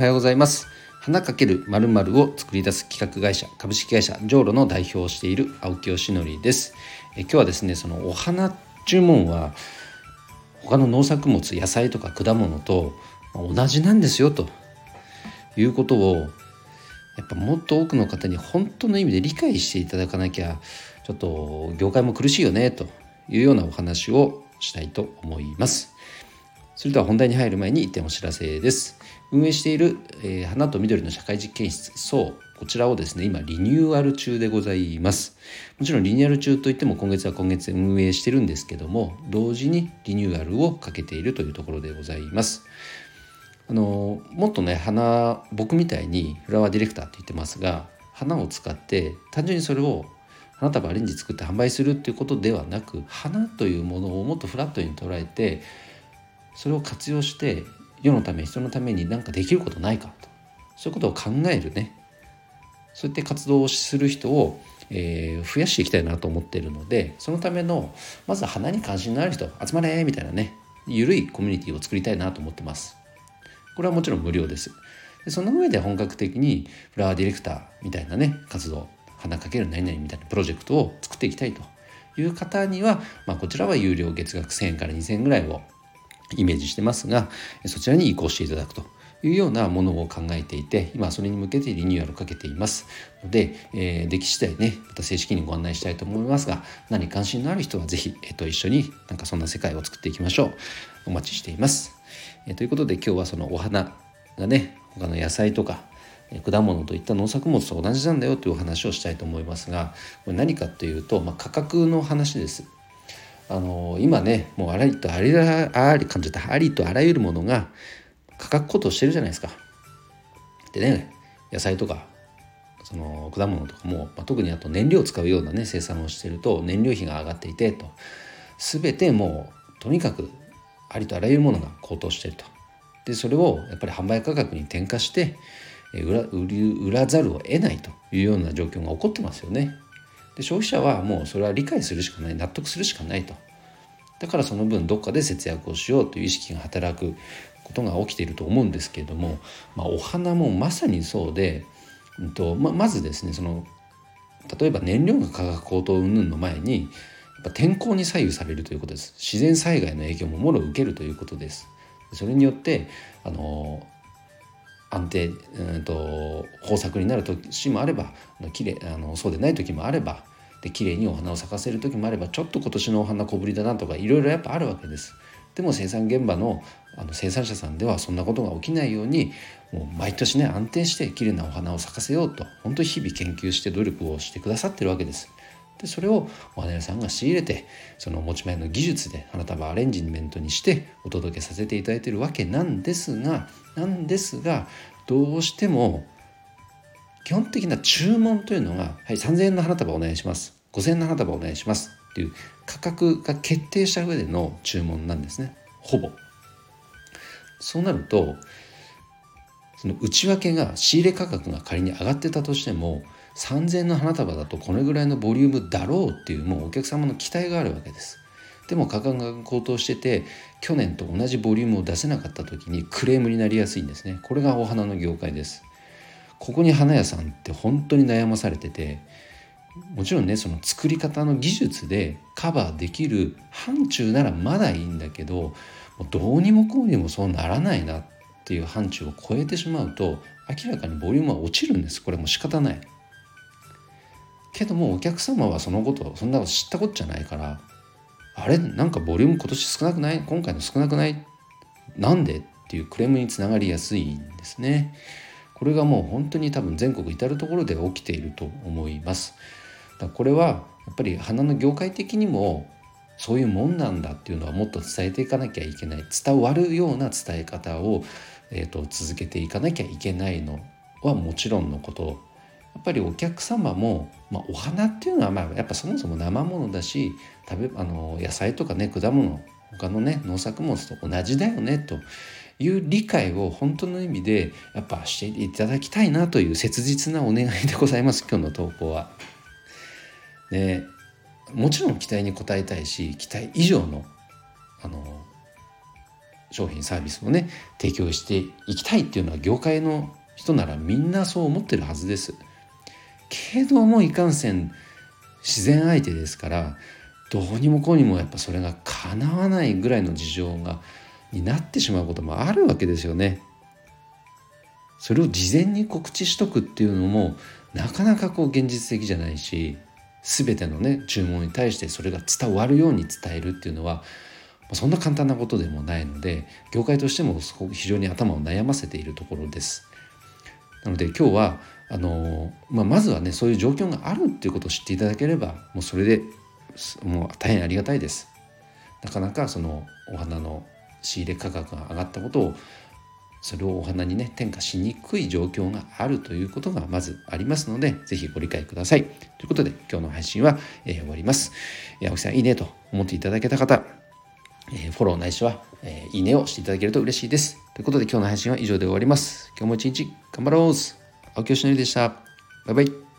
はようございます花かけるまるを作り出す企画会社株式会社ジョーロの代表をしている青木よしのりですえ今日はですねそのお花注文は他の農作物野菜とか果物と同じなんですよということをやっぱもっと多くの方に本当の意味で理解していただかなきゃちょっと業界も苦しいよねというようなお話をしたいと思います。それでは本題に入る前に一点お知らせです。運営している、えー、花と緑の社会実験室、そう、こちらをですね、今リニューアル中でございます。もちろんリニューアル中といっても今月は今月運営してるんですけども、同時にリニューアルをかけているというところでございます。あのもっとね花僕みたいにフラワーディレクターって言ってますが花を使って単純にそれを花束アレンジ作って販売するっていうことではなく花というものをもっとフラットに捉えてそれを活用して世のため人のために何かできることないかと。そういうことを考えるね。そういった活動をする人を、えー、増やしていきたいなと思っているのでそのためのまず花に関心のある人集まれみたいなね緩いコミュニティを作りたいなと思ってます。これはもちろん無料です。でその上で本格的にフラワーディレクターみたいなね活動花かける何々みたいなプロジェクトを作っていきたいという方には、まあ、こちらは有料月額1000円から2000円ぐらいをイメージしてますがそちらに移行していただくというようなものを考えていて今それに向けてリニューアルをかけています。ので、えー、でき次第ねまた正式にご案内したいと思いますが何関心のある人は是非、えー、と一緒になんかそんな世界を作っていきましょう。お待ちしています、えー、ということで今日はそのお花がね他の野菜とか果物といった農作物と同じなんだよというお話をしたいと思いますがこれ何かというと、まあ、価格の話です。あの今ねもうあらりとありあり感じたありとあらゆるものが価格高騰してるじゃないですか。でね野菜とかその果物とかも、まあ、特にあと燃料を使うようなね生産をしてると燃料費が上がっていてと全てもうとにかくありとあらゆるものが高騰してると。でそれをやっぱり販売価格に転嫁して売ら売らざるを得ないというような状況が起こってますよね。で消費者はもうそれは理解するしかない納得するしかないと。だからその分どっかで節約をしようという意識が働くことが起きていると思うんですけれども、まあ、お花もまさにそうで、うんとままずですねその例えば燃料の価格高騰云々の前にやっぱ天候に左右されるということです。自然災害の影響ももろ受けるということです。それによってあの安定、うんと、豊作になる年もあればきれあのそうでない時もあればで綺麗にお花を咲かせる時もあればちょっと今年のお花小ぶりだなとかいろいろやっぱあるわけです。でも生産現場のあの生産者さんではそんなことが起きないようにもう毎年ね安定して綺麗なお花を咲かせようと本当に日々研究して努力をしてくださってるわけです。でそれをお花屋さんが仕入れてその持ち前の技術で花束アレンジメントにしてお届けさせていただいてるわけなんですがなんですがどうしても基本的な注文というのが「はい3,000円の花束お願いします」「5,000円の花束お願いします」っていう価格が決定した上での注文なんですねほぼ。そうなるとその内訳が仕入れ価格が仮に上がってたとしても3,000円の花束だとこれぐらいのボリュームだろうっていうもうお客様の期待があるわけです。でも価格が高騰してて去年と同じボリュームを出せなかった時にクレームになりやすいんですね。これがお花の業界です。ここに花屋さんって本当に悩まされててもちろんねその作り方の技術でカバーできる範疇ならまだいいんだけどもうどうにもこうにもそうならないなっていう範疇を超えてしまうと明らかにボリュームは落ちるんです。これも仕方ない。けどもお客様はそのことそんなこと知ったことじゃないからあれ？なんかボリューム今年少なくない？今回の少なくない？なんで？っていうクレームにつながりやすいんですね。これがもう本当に多分全国至る所で起きていると思います。だこれはやっぱり花の業界的にもそういうもんなんだっていうのはもっと伝えていかなきゃいけない伝わるような伝え方を、えーと、続けていかなきゃいけないのはもちろんのことやっぱりお客様も、まあ、お花っていうのはまあやっぱそもそも生ものだし食べあの野菜とかね果物他のね農作物と同じだよねという理解を本当の意味でやっぱしていただきたいなという切実なお願いでございます 今日の投稿は。でもちろん期待に応えたいし期待以上のあの商品サービスをね提供していきたいっていうのは業界の人ならみんなそう思ってるはずです。けどもいかんせん自然相手ですからどうにもこうにもやっぱそれが叶わないぐらいの事情がになってしまうこともあるわけですよね。それを事前に告知しとくっていうのもなかなかこう現実的じゃないし全てのね注文に対してそれが伝わるように伝えるっていうのはそんな簡単なことでもないので業界としても非常に頭を悩ませているところです。なので今日はあの、まあ、まずはねそういう状況があるっていうことを知っていただければもうそれでもう大変ありがたいです。なかなかそのお花の仕入れ価格が上がったことをそれをお花にね転嫁しにくい状況があるということがまずありますので是非ご理解ください。ということで今日の配信は、えー、終わります。えー、青木さんいいねと思っていただけた方、えー、フォローないしは、えいいねをしていただけると嬉しいです。ということで今日の配信は以上で終わります。今日も一日頑張ろう青木よしのりでした。バイバイ。